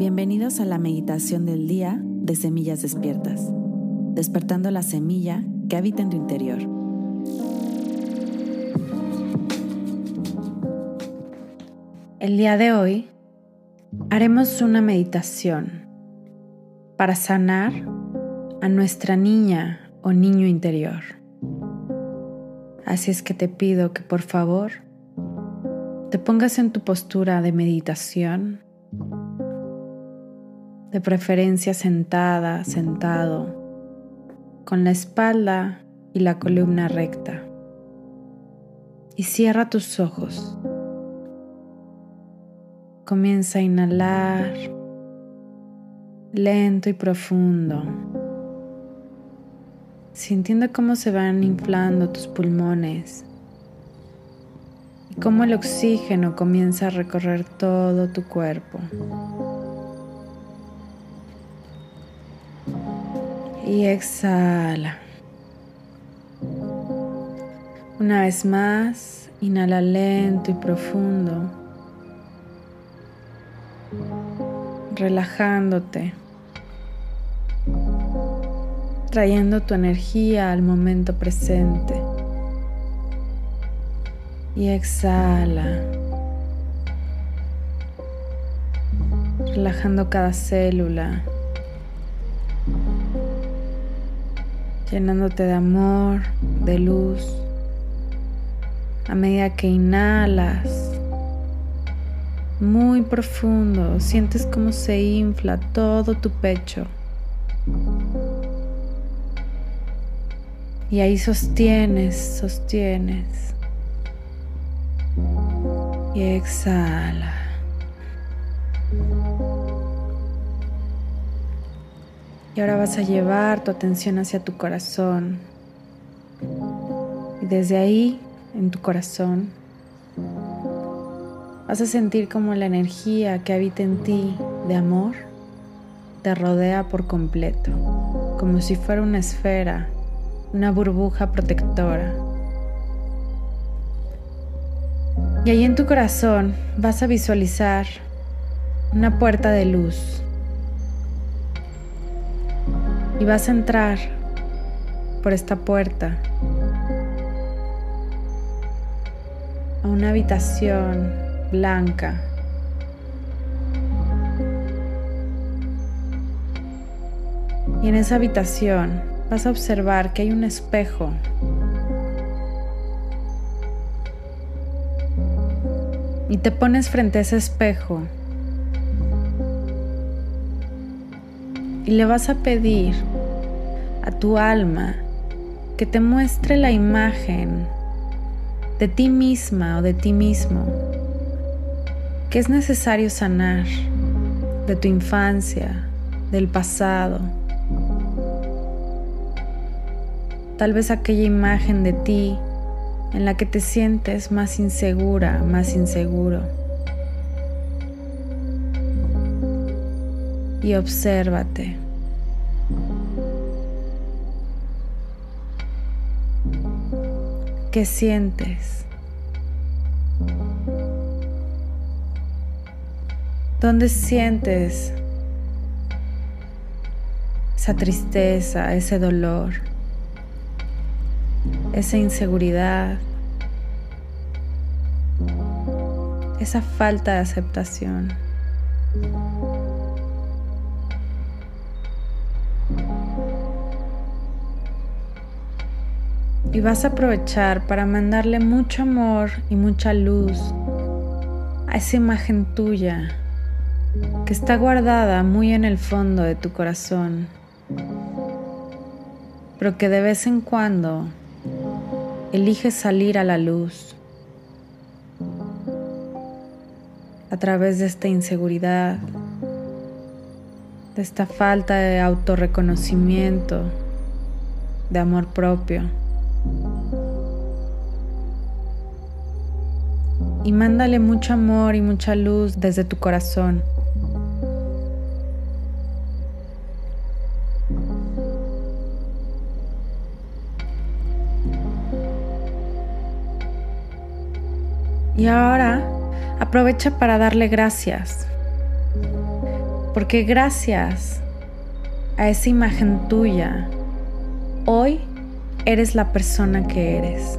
Bienvenidos a la meditación del día de Semillas Despiertas, despertando la semilla que habita en tu interior. El día de hoy haremos una meditación para sanar a nuestra niña o niño interior. Así es que te pido que por favor te pongas en tu postura de meditación, de preferencia sentada, sentado, con la espalda y la columna recta. Y cierra tus ojos. Comienza a inhalar lento y profundo, sintiendo cómo se van inflando tus pulmones cómo el oxígeno comienza a recorrer todo tu cuerpo. Y exhala. Una vez más, inhala lento y profundo, relajándote, trayendo tu energía al momento presente y exhala, relajando cada célula, llenándote de amor, de luz, a medida que inhalas. Muy profundo, sientes como se infla todo tu pecho. Y ahí sostienes, sostienes y exhala. Y ahora vas a llevar tu atención hacia tu corazón. Y desde ahí, en tu corazón, vas a sentir como la energía que habita en ti de amor te rodea por completo, como si fuera una esfera, una burbuja protectora Y ahí en tu corazón vas a visualizar una puerta de luz. Y vas a entrar por esta puerta a una habitación blanca. Y en esa habitación vas a observar que hay un espejo y te pones frente a ese espejo y le vas a pedir a tu alma que te muestre la imagen de ti misma o de ti mismo que es necesario sanar de tu infancia, del pasado. Tal vez aquella imagen de ti en la que te sientes más insegura, más inseguro. Y obsérvate. ¿Qué sientes? ¿Dónde sientes esa tristeza, ese dolor? esa inseguridad, esa falta de aceptación. Y vas a aprovechar para mandarle mucho amor y mucha luz a esa imagen tuya que está guardada muy en el fondo de tu corazón, pero que de vez en cuando elige salir a la luz a través de esta inseguridad, de esta falta de autorreconocimiento, de amor propio. Y mándale mucho amor y mucha luz desde tu corazón. Y ahora aprovecha para darle gracias. Porque gracias a esa imagen tuya, hoy eres la persona que eres.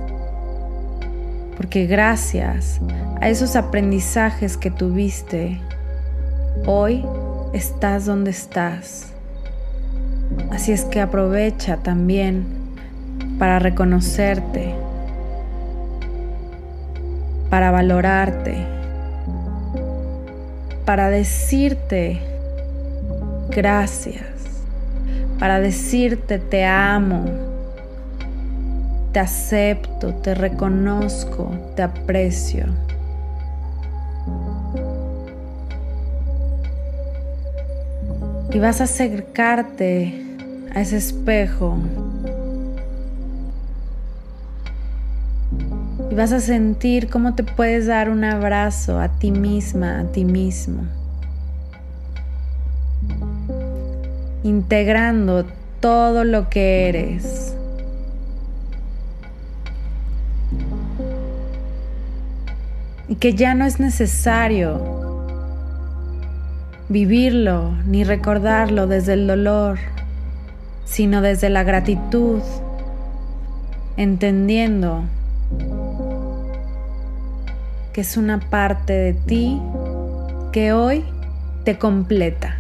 Porque gracias a esos aprendizajes que tuviste, hoy estás donde estás. Así es que aprovecha también para reconocerte, para valorarte, para decirte gracias, para decirte te amo, te acepto, te reconozco, te aprecio. Y vas a acercarte a ese espejo. Y vas a sentir cómo te puedes dar un abrazo a ti misma, a ti mismo. Integrando todo lo que eres. Y que ya no es necesario vivirlo ni recordarlo desde el dolor, sino desde la gratitud, entendiendo que es una parte de ti que hoy te completa.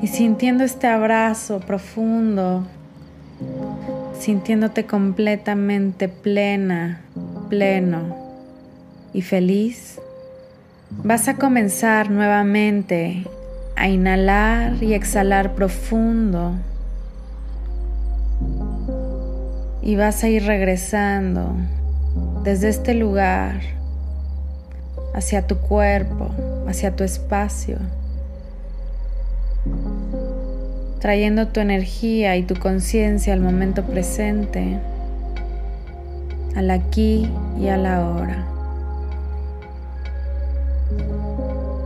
Y sintiendo este abrazo profundo, sintiéndote completamente plena, pleno y feliz, vas a comenzar nuevamente a inhalar y exhalar profundo. Y vas a ir regresando desde este lugar hacia tu cuerpo, hacia tu espacio, trayendo tu energía y tu conciencia al momento presente, al aquí y a la hora.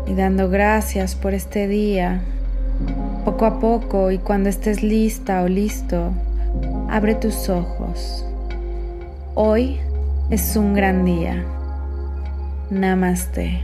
y dando gracias por este día. Poco a poco y cuando estés lista o listo, abre tus ojos. Hoy es un gran día. Namaste.